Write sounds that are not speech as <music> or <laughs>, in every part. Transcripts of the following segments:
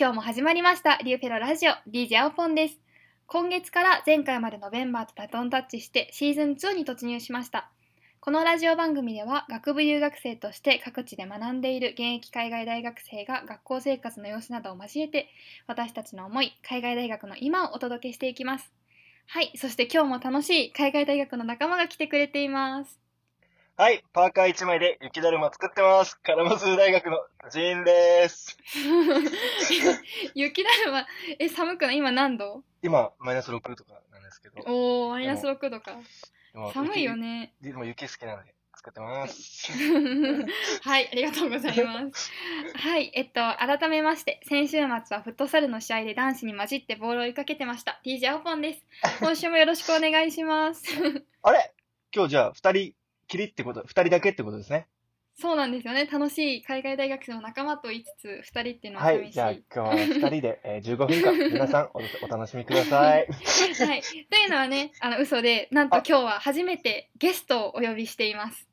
今日も始まりました。リューフェロラジオ。DJ アオポンです。今月から前回までのメンバーとバトンタッチしてシーズン2に突入しました。このラジオ番組では学部留学生として各地で学んでいる現役海外大学生が学校生活の様子などを交えて私たちの思い海外大学の今をお届けしていきます。はい。そして今日も楽しい海外大学の仲間が来てくれています。はい、パーカー1枚で雪だるま作ってます。カラマズ大学のジーンです。<laughs> 雪だるまえ寒くない？今何度？今、マイナス6とかなんですけど。おおマイナス6度か寒いよ。ね雪でも雪好きなので作ってます。<laughs> はい、ありがとうございます。はい、えっと、改めまして、先週末はフットサルの試合で男子に混じってボールを追いかけてました。DJ アポンです。今週もよろしくお願いします。<laughs> あれ？今日じゃあ2人きりってこと、2人だけってことですね。そうなんですよね。楽しい海外大学生の仲間と言いつつ、2人っていうのははい、寂しい。じゃあ今日は2人で、えー15分間、<laughs> 皆さんおお楽しみください。はい、というのはね、あの嘘で、なんと今日は初めてゲストをお呼びしています。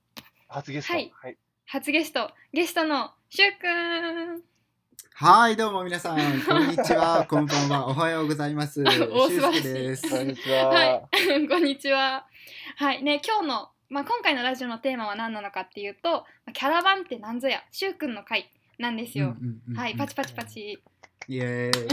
初ゲスト。はいはい。初ゲスト、ゲストのしゅうくん。はい、どうも皆さん、こんにちは、<laughs> こんばんは、おはようございます。おしゅうすけ素晴らしいです。こんにちは。はい、<laughs> こんにちは。はい、ね、今日の、まあ、今回のラジオのテーマは何なのかっていうと、まあキャラバンってなんぞや、しゅうくんの回なんですよ。うんうんうんはい、パチパチパチ。イエーイ。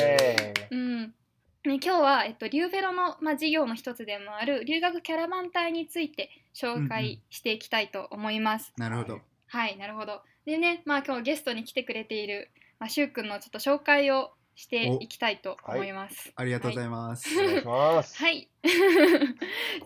えーうん。ね、今日は、えっと、リューフェロの、まあ、事業の一つでもある留学キャラバン隊について紹介していきたいと思います。なるほど。はい、なるほど。でね、まあ今日ゲストに来てくれている、まあ、しゅうくんのちょっと紹介をしていきたいと思います。ありがとうございます。はい。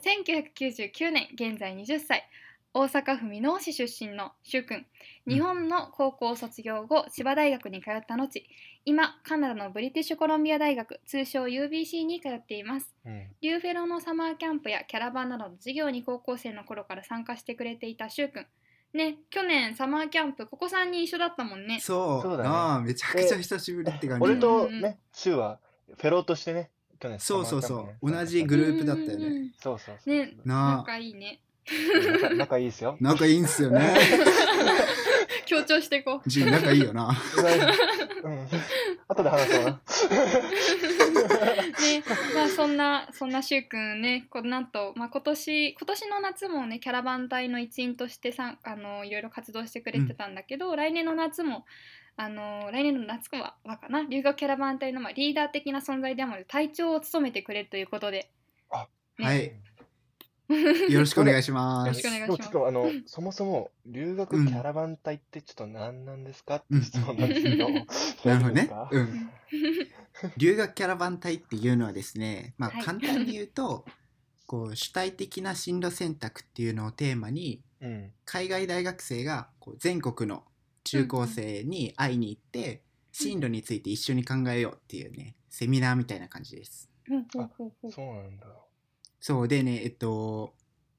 1999 <laughs> 年、現在20歳、大阪府箕面市出身のしゅうくん。日本の高校を卒業後、千葉大学に通った後、今、カナダのブリティッシュコロンビア大学、通称 UBC に通っています。うんリューフェロのサマーキャンプやキャラバンなどの授業に高校生の頃から参加してくれていたしゅうくん。ね、去年サマーキャンプ、ここ3人一緒だったもんね。そう、そうだねああ、めちゃくちゃ久しぶりって感じ。俺とうんうんね、シュウはフェローとしてね、去年そうそうそうサマーキャンプね同じグループだったよねうんうんうんそうそうそう。ね、なあ仲いいね。仲仲いいですよ。仲いいんすよね。<laughs> 強調していこう。ジン仲いいよな。<laughs> うん。後で話そうな。ね、まあそんなそんなしゅうくんね、こうなんとまあ今年今年の夏もねキャラバン隊の一員としてさんあのいろいろ活動してくれてたんだけど、来年の夏もあの来年の夏ははかな留学キャラバン隊のまあリーダー的な存在でもある隊長を務めてくれるということで、ね。はい。<laughs> よろしくお願いしまよろしすくお。願いしますでもちょっとあの、そもそも留学キャラバン隊ってちょっと何なんですかって質問なんですけど。なるほどね。ううんん。留学キャラバン隊っていうのはですね、まあはい簡単に言うと、こう主体的な進路選択っていうのをテーマに、うん。海外大学生がこう全国の中高生に会いに行って、進路について一緒に考えようっていうねセミナーみたいな感じです。うんほうほうほうそうなんだ。そうでねえっと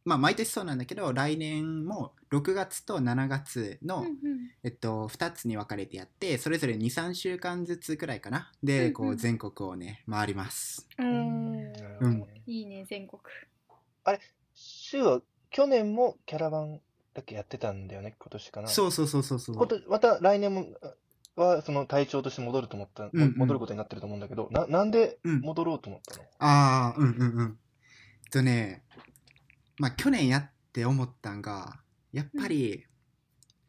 まあ毎年そうなんだけど来年も6月と7月の、うんうんえっと、2つに分かれてやってそれぞれ23週間ずつくらいかなでこうんううん全国をね回ります。うーんなるほどねいいね全国。シュウは去年もキャラバンだけやってたんだよね、今年かな。そうそうそうそうそう。ことまた来年もはその隊長として戻ると思った、うんうん戻ることになってると思うんだけど、ななんでうん戻ろうと思ったの、ああうんうんうん。とねまあ去年やって思ったんがやっぱり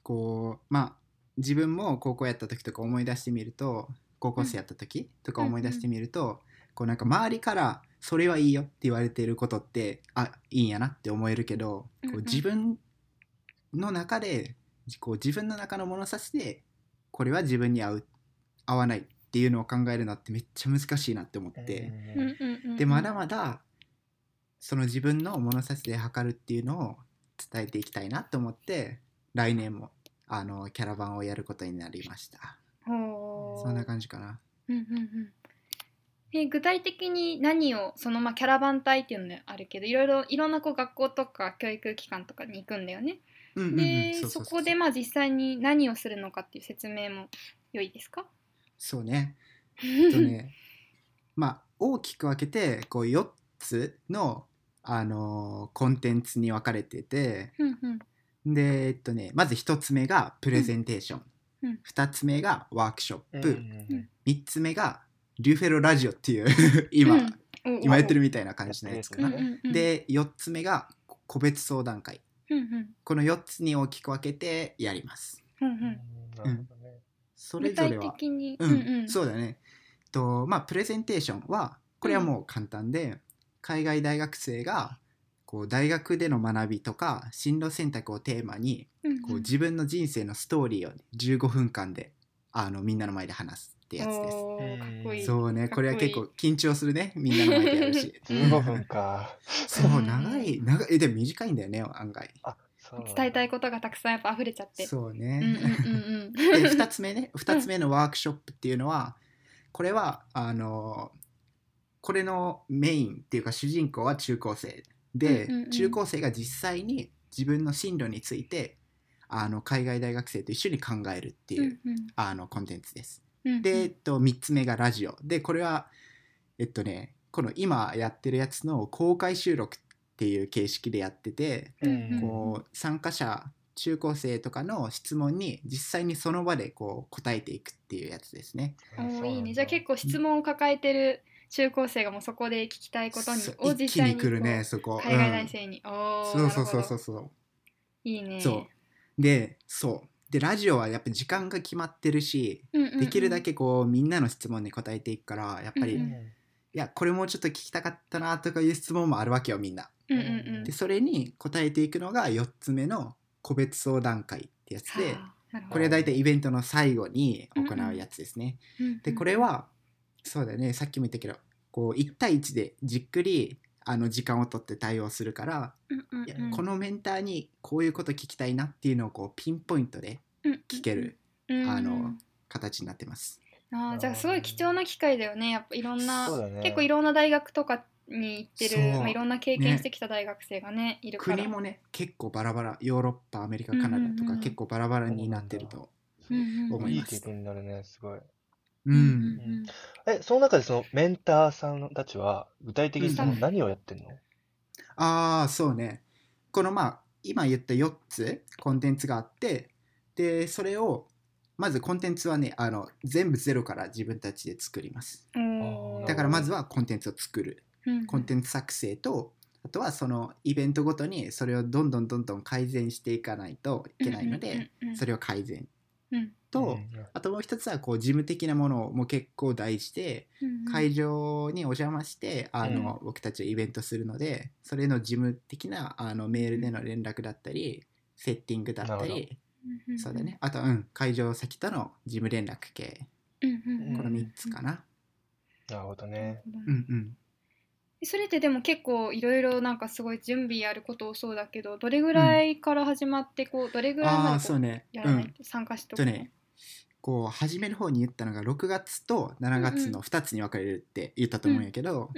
こうまあ自分も高校やった時とか思い出してみると高校生やった時とか思い出してみると、こうなんか周りから「それはいいよ」って言われていることってあいいんやなって思えるけどうんうこうん自分の中でこう自分の中の物差しでこれは自分に合う合わないっていうのを考えるのってめっちゃ難しいなって思って。うんうんうんうん。でまだまだその自分の物差しで測るっていうのを伝えていきたいなと思って来年もあのキャラバンをやることになりました。そんな感じかな。うんうんうん。え具体的に何をそのまあキャラバン隊っていうのがあるけどいろいろいろんなこう学校とか教育機関とかに行くんだよね。でそこでまあ実際に何をするのかっていう説明も良いですか？そうね。<laughs> えっとねまあ大きく分けてこう4つのあのコンテンツに分かれててうんうん。でえっとねまず1つ目がプレゼンテーション、うん。2つ目がワークショップ、うんうん3つ目がリューフェロラジオっていう今、<laughs> うん。お今やってるみたいな感じのやつかな、うんうんうん、で4つ目が個別相談会。うんうん。この4つに大きく分けてやります。うんううん。それぞれは。的に、うん、そうだね。とまあプレゼンテーションはこれはもう簡単で、海外大学生がこう大学での学びとか進路選択をテーマにうんこう自分の人生のストーリーを15分間であのみんなの前で話すってやつです。かっこいい。そうねこれは結構緊張するねみんなの前でやるし <laughs> 15分か。そう長い長いでも短いんだよね案外。伝えたいことがたくさんやっぱ溢れちゃって。そうね、うんうん。で2つ目ね2つ目のワークショップっていうのはこれはあのこれのメインっていうか主人公は中高生で、うんうんうん中高生が実際に自分の進路についてあの海外大学生と一緒に考えるっていう、うんあのコンテンツです。うんうんで、えっと、3つ目がラジオでこれはえっとねこの今やってるやつの公開収録っていう形式でやってて、うんこう参加者中高生とかの質問に実際にその場でこう答えていくっていうやつですね。いいね。じゃあ結構質問を抱えてる中高生がもうそこで聞きたいことにるねそこ。海外うん大生に。おーそうそうそうそうそう。いいね。そうでそうでラジオはやっぱ時間が決まってるし、うんうんうんできるだけこうみんなの質問に答えていくからやっぱり、いうんうんやこれもうちょっと聞きたかったなとかいう質問もあるわけよみんな。うんうんうんでそれに答えていくのが4つ目の個別相談会ってやつで。はあこれは大体イベントの最後に行うやつですね。うんうんでこれはそうだよね。さっきも言ったけどこう1対1でじっくりあの時間を取って対応するから、うんうんうん。いやこのメンターにこういうこと聞きたいなっていうのをこうピンポイントで聞けるうん。うん。あの形になってます。あーじゃあすごい貴重な機会だよね。やっぱいろんな、ね。結構いろんな大学とかに行ってる、まあ、いろんな経験してきた大学生がねいるから。国もね結構バラバラ。ヨーロッパアメリカカナダとうんうんうんか結構バラバラになってると。思います。いい経験になるね、すごい。ううん。ん、え、その中でそのメンターさんたちは具体的にそのうん何をやってんの？ああそうね。このまあ今言った4つコンテンツがあってでそれをまずコンテンツはねあの全部ゼロから自分たちで作ります。うん。だからまずはコンテンツを作る。うん。コンテンツ作成とあとはそのイベントごとにそれをどんどんどんどん改善していかないといけないのでそれれを改善。うんとうんあともう一つはこう事務的なものも結構大事で会場にお邪魔してあの、僕たちはイベントするのでそれの事務的なあのメールでの連絡だったりセッティングだったりそうだね。あとうん。会場先との事務連絡系。うんこの3つかな。なるほどね。うんうんそれってでも結構いろいろなんかすごい準備やること多そうだけどどれぐらいから始まってこうどれぐらいあまでやらないうん。と参加しておくの？とね。こう初めの方に言ったのが6月と7月の2つに分かれるって言ったと思うんやけど、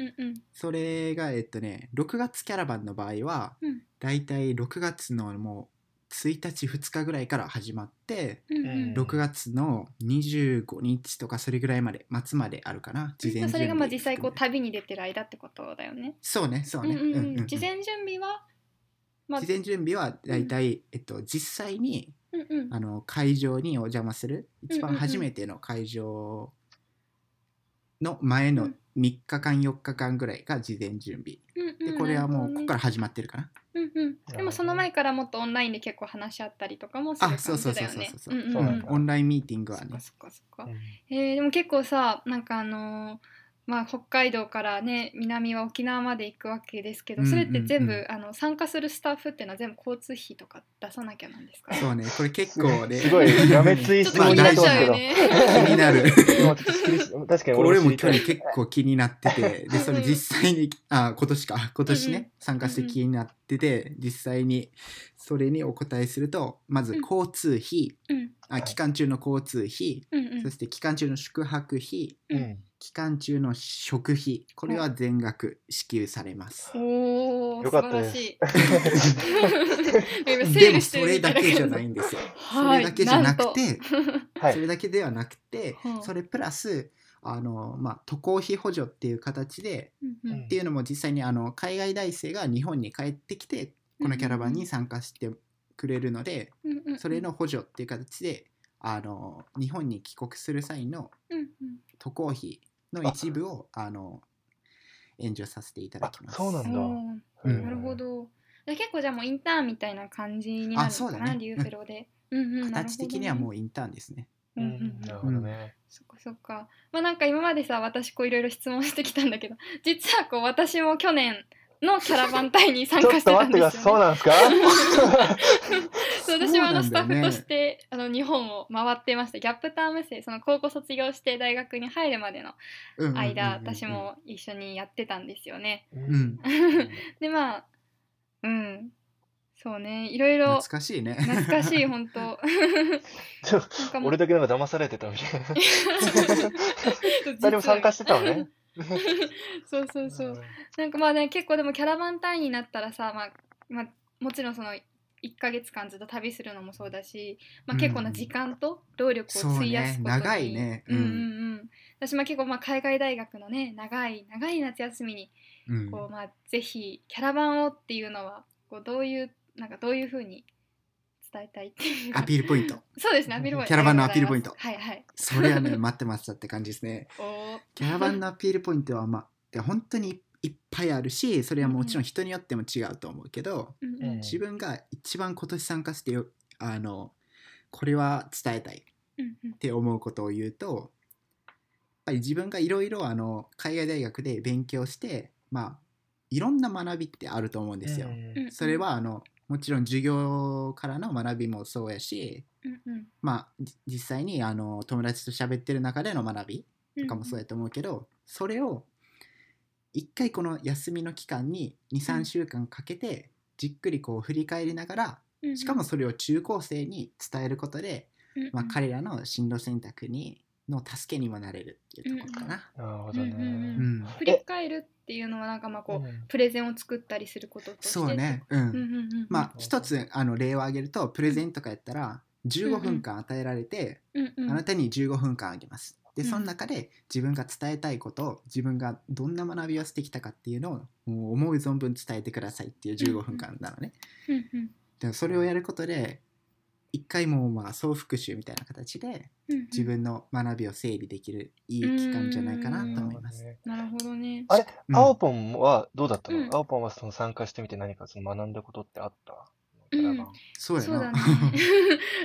それがえっとね6月キャラバンの場合は、うん。だいたい6月のもう1日2日ぐらいから始まってうんうん。うん6月の25日とかそれぐらいまで末まであるかな。事前準備それがまあ実際こう旅に出てる間ってことだよね。そうねそうね、うんうんうん。うんうん。うん事前準備は、まあ事前準備はだいたい、えっと、実際にうんうん。あの会場にお邪魔する。一番うんうんうん。初めての会場の前のうん。3日間4日間ぐらいが事前準備。うんうん。でこれはもうここから始まってるかなうんうん、でもその前からもっとオンラインで結構話し合ったりとかもする感あそうそうじだよね。そうそうそう。そうう。んうんそうオンラインミーティングはね。そっかそっか。そっか。うんえー、でも結構さなんかあのーまあ、北海道からね南は沖縄まで行くわけですけど、うんそれって全部、うんうんあの参加するスタッフっていうのは全部交通費とか出さなきゃなんですか？そうねこれ結構ねすごい、がめついちょっ質問になと気になっちってますけど。気になる。確かに俺も去年結構気になっててでそれ実際にあ今年か。今年ね、うんうん。参加して気になってて実際にそれにお答えするとまずうん。交通費、うん。あ期間中の交通費、うんうん。そして期間中の宿泊費うん期間中の食費。これは全額支給されます、おお素よかったです晴らしい。<laughs> 今整でもそれだけじゃないんですよ、はい。それだけじゃなくてはい。それだけではなくて、うんそれプラスあの、まあ、渡航費補助っていう形でっていうのも実際にあの海外大生が日本に帰ってきてこのキャラバンに参加してくれるのでそれの補助っていう形であの日本に帰国する際の渡航費の一部をあの援助させていただきます。そうなんだうんなるほど。じゃあ結構じゃあもうインターンみたいな感じになるのかな、あそうだねリューフェロで。うんうん、形的にはもう。うインターンですね。うんうんうんなるほどね。そっかそっか。まあなんか今までさ私こういろいろ質問してきたんだけど実はこう私も去年のキャラバン隊に参加してたと待ってください。そうんですよ、ね。なんですかそう私もあのスタッフとして、あの日本を回ってましたギャップターム生その高校卒業して大学に入るまでの間、私も一緒にやってたんですよね。ん <laughs> でまあうんそうねいろいろ懐かしいね。懐かしい本当 <laughs> 俺だけなんか騙されてたみたいな。<laughs> 誰も参加してたのね。<laughs> そうそうそう。なんかまあね結構でもキャラバン単位になったらさ、まあまあ、もちろんその1ヶ月間ずっと旅するのもそうだし、まあ、結構な時間と労力を費やすことに、そうね長いね。うん。うんうん私も結構まあ海外大学のね長い長い夏休みにうん。こう、まあ、ぜひキャラバンをっていうのはこうどういうなんかどういうふうに伝えたいっていう。かアピールポイント。そうですねアピールポイント。キャラバンのアピールポイント。はいはい。それはね、待ってましたって感じですね。<laughs> キャラバンのアピールポイントは、まあ、で本当にいっぱいあるし、それはもちろん人によっても違うと思うけど、うん自分が一番今年参加してよあのこれは伝えたいっうんうん。て思うことを言うとやっぱり自分がいろいろあの海外大学で勉強してまあいろんな学びってあると思うんですよ。うん。それはあのもちろん授業からの学びもそうやし、うんうん。まあ、じ実際にあの友達と喋ってる中での学びとかもそうやと思うけど、それを一回この休みの期間にうん23週間かけてじっくりこう振り返りながらうんうん。しかもそれを中高生に伝えることで、うんうん。まあ、彼らの進路選択にの助けにもなれるっていうところかな。なるほどうんうんうね。ん。振り返るっていうのはなんかまあこう、うん。プレゼンを作ったりすることとして。そうね、うん。うんうんうんうん。まあ一つあの例を挙げるとプレゼンとかやったら15分間与えられて、うんうんあなたに15分間あげます。でうん。その中で自分が伝えたいことを自分がどんな学びをしてきたかっていうのをもう思う存分伝えてくださいっていう15分間なのね。うんうん。でそれをやることで一回もうまあ総復習みたいな形で自分の学びを整理できるいい期間じゃないかなと思います。なるほどね。あれ、うん。青ポンはどうだったの、うん。青ポンはその参加してみて何かその学んだことってあった、うん。そうやな。そうだね。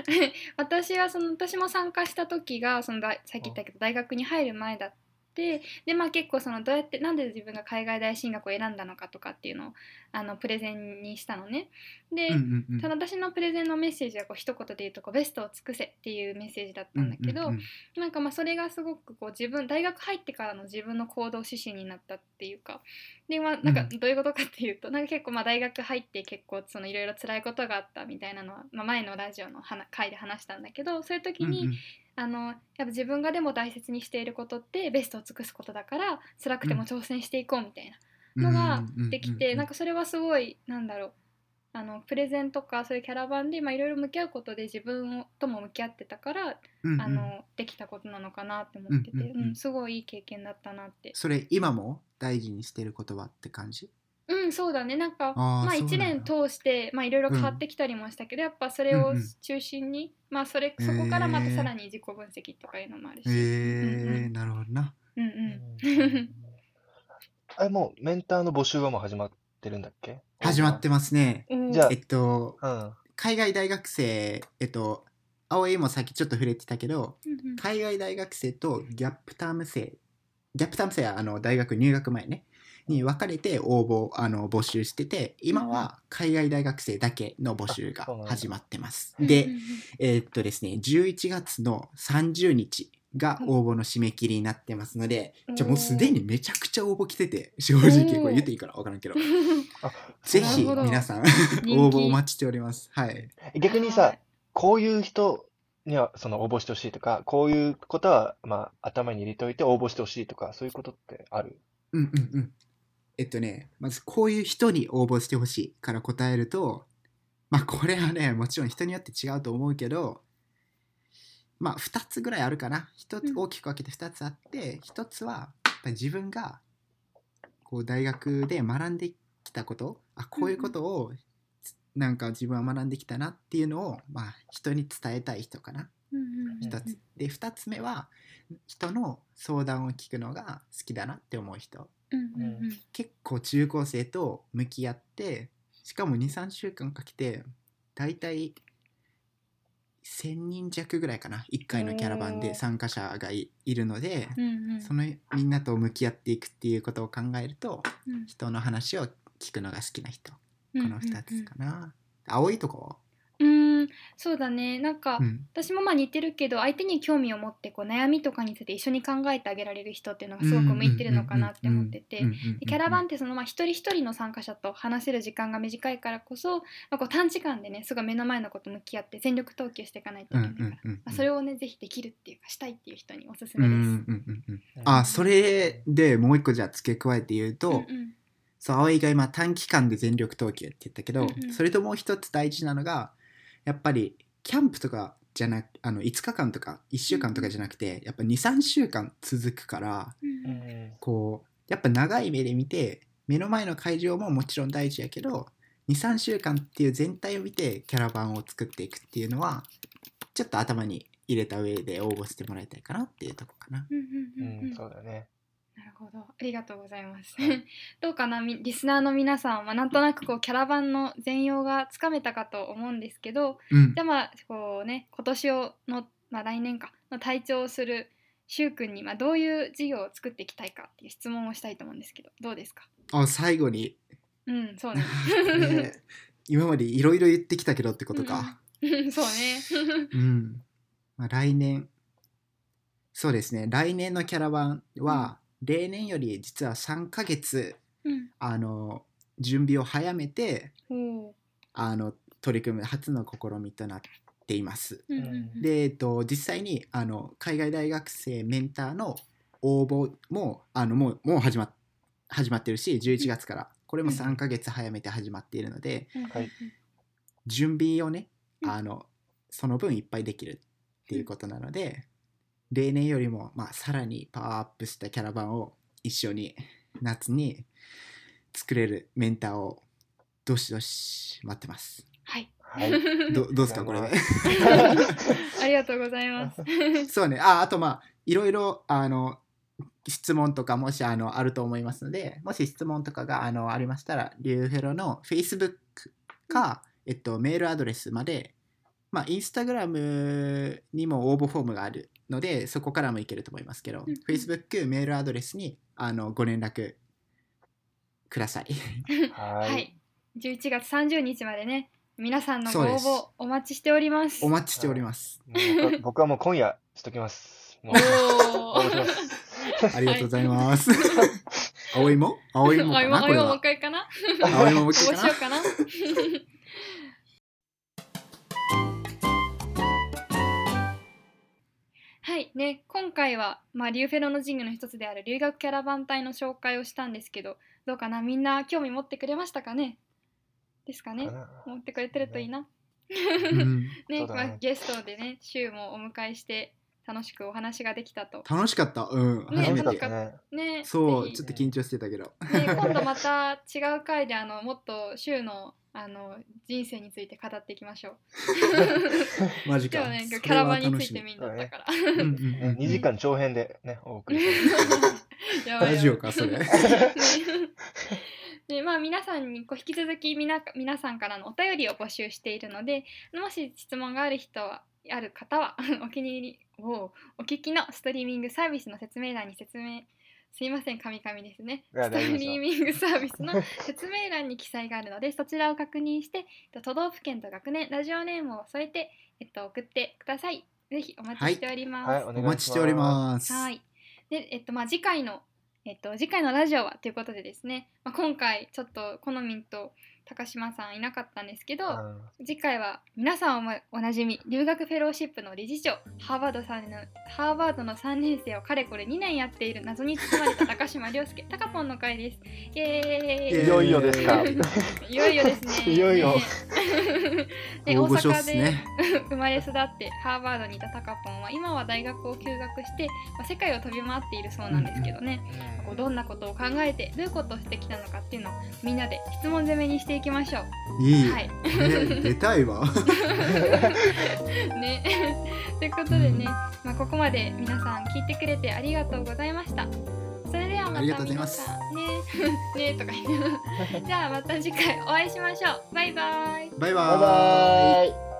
<laughs> 私はその私も参加した時がその大さっき言ったけど大学に入る前だってでまあ結構そのどうやってなんで自分が海外大進学を選んだのかとかっていうのをあのプレゼンにしたのね。で、うんうんうん。ただ私のプレゼンのメッセージはこう一言で言うとこうベストを尽くせっていうメッセージだったんだけど、うんうんうんなんかまあそれがすごくこう自分大学入ってからの自分の行動指針になったっていうか。でまあなんかうん。どういうことかっていうと、なんか結構まあ大学入って結構そのいろいろ辛いことがあったみたいなのは、まあ、前のラジオの話回で話したんだけどそういう時に、うんうんあのやっぱ自分がでも大切にしていることってベストを尽くすことだから辛くても挑戦していこうみたいなのができて、なんかそれはすごいなんだろうあのプレゼンとかそういうキャラバンでまあいろいろ向き合うことで自分をとも向き合ってたから、うんうん。あのできたことなのかなって思ってて、うんうんうんうん。すごいいい経験だったなって。それ今も大事にしてる言葉って感じ？うんそうだね。なんかまああーそうなんだ。1年通してまあいろいろ変わってきたりもしたけど、やっぱそれをうんうん。中心に、まあそれそこからまたさらに自己分析とかいうのもあるし、へえうんうんなるほどな。うんうん。<laughs> あれもうメンターの募集はもう始まってるんだっけ？始まってますね。うん。じゃあえっとうん。海外大学生えっと青江もさっきちょっと触れてたけどうんうん。海外大学生とギャップターム生ギャップターム生はあの大学入学前ねに分かれて応募あの募集してて今は海外大学生だけの募集が始まってます。うんでえーっとですね11月の30日が応募の締め切りになってますので、うんじゃあもうすでにめちゃくちゃ応募来てて正直これ言っていいかな分からんけど。<laughs> あ、ぜひ皆さん気。応募お待ちしております。はい。逆にはさい、こういう人にはその応募してほしいとか、こういうことはまあ頭に入れておいて応募してほしいとか、そういうことってある？うんうんうん。えっとね、まずこういう人に応募してほしいから答えると、まあこれはね、もちろん人によって違うと思うけど、まあ2つぐらいあるかな。一つうん大きく分けて2つあって、1つはやっぱり自分がこう大学で学んできたこと、あこういうことをなんか自分は学んできたなっていうのを、まあ、人に伝えたい人かな。うんうん一つ。で2つ目は人の相談を聞くのが好きだなって思う人結構中高生と向き合ってしかも23週間かけてだいたい1000人弱ぐらいかな。1回のキャラバンで参加者がいいるのでうんうん。そのみんなと向き合っていくっていうことを考えるとうん。人の話を聞くのが好きな人。こうんの2つかな。青いとこ、そうだね。なんか、うん。私もまあ似てるけど相手に興味を持ってこう悩みとかについて一緒に考えてあげられる人っていうのがすごく向いてるのかなって思ってて。キャラバンってそのまあ一人一人の参加者と話せる時間が短いからこそ、まあ、こう短時間でねすごい目の前のこと向き合って全力投球していかないといけないから、それをねぜひできるっていうかしたいっていう人におすすめです。んうんうんうんあそれでもう一個じゃあ付け加えて言うと、うんうんそう葵が今短期間で全力投球って言ったけど、うんうんそれともう一つ大事なのがやっぱりキャンプとかじゃなくあの5日間とか1週間とかじゃなくて、やっぱ23週間続くからこうやっぱ長い目で見て目の前の会場ももちろん大事やけど23週間っていう全体を見てキャラバンを作っていくっていうのはちょっと頭に入れた上で応募してもらいたいかなっていうとこかな。うん、そうだね。ほど。ありがとうございます。はい。<laughs> どうかなみリスナーの皆さんはなんとなくこうキャラバンの全容がつかめたかと思うんですけどうん。じゃあまあこうね今年をの、まあ、来年かの隊長をするしゅうくんにまあどういう事業を作っていきたいかっていう質問をしたいと思うんですけどどうですか？あ最後に。うんそうね。<laughs> ね今までいろいろ言ってきたけどってことか。うん。<laughs> そうね。うん。まあ、来年、そうですね、来年のキャラバンは、例年より実は3ヶ月、うん。あの、準備を早めて、おーあの、取り組む初の試みとなっています。うんうんうん。で、えっと、実際に、あの、海外大学生メンターの応募も、あの、もう、もう始まっ始まってるし、11月から、これも3ヶ月早めて始まっているので、準備をねうん。あのその分いっぱいできるっていうことなので、例年よりも、まあ、さらにパワーアップしたキャラバンを一緒に夏に作れるメンターをどしどし待ってます。はいはい。<laughs> どどうですかこれで？ありがとうございます <laughs> そうねああとまあいろいろあの質問とかもしあのあると思いますのでもし質問とかがあのありましたらリューフェロの Facebook か、えっと、メールアドレスまでまあインスタグラムにも応募フォームがあるのでそこからもいけると思いますけど、うん Facebook メールアドレスにあのご連絡ください。は <laughs> はいい。11月30日までね皆さんのご応募お待ちしておりますお待ちしております。もう僕はもう今夜しときます。<laughs> <laughs> ありがとうございます。葵も？葵もあ今あ今もう一。回かな？葵ももう応一回かな？ね今回は、まあ、リューフェロの神具の一つである留学キャラバン隊の紹介をしたんですけどどうかな？みんな興味持ってくれましたかね？ですかね？持ってくれてるといいな。うん <laughs> ねまあ、ゲストでね週もお迎えして楽しくお話ができたと。楽しかった。うん。ね初め楽しかっ。ね。ねそう、ちょっと緊張してたけど。ね、今度また <laughs> 違う回であのもっと週のあの人生について語っていきましょう。<laughs> マジか。今日ねそれはキャラバンについてみんなだから。うんうんうんね2時間長編でね、お送りする。やばいやばいラジオか、それ。ね <laughs> でまあ皆さんにこう引き続きみな皆さんからのお便りを募集しているのでもし質問がある人はある方は <laughs> お気に入りをお聞きのストリーミングサービスの説明欄に説明すいません、カミカミですね。ストリーミングサービスの <laughs> 説明欄に記載があるので、そちらを確認して、えっと都道府県と学年、ラジオネームを添えて、えっと、送ってください。ぜひお待ちしております。はい、おお願いします。待ちしております。はい。で、えっと、まあ、次回の、えっと、次回のラジオはということでですね、まあ、今回、ちょっと、好みんと高島さんいなかったんですけど、うん。次回は皆さんおなじみ留学フェローシップの理事長ハーバードさんのハーバードの3年生をかれこれ2年やっている謎に包まれた高島亮介タカポンの会です。イエーイ。いよいよですか。いよいよですね。いよいよ。ね。<laughs> ね大阪で。生まれ育ってハーバードにいたタカポンは今は大学を休学して、まあ、世界を飛び回っているそうなんですけどね、こうどんなことを考えてどういうことをしてきたのかっていうのをみんなで質問攻めにしていきましょう。いい。はいこれ出たいわ。<laughs> ね、<laughs> ということでね、まあ、ここまで皆さん聞いてくれてありがとうございました。それではまたありがとうござい皆ますさんねね <laughs> とか言ってじゃあまた次回お会いしましょう。バイバイ。バイババイーイバイ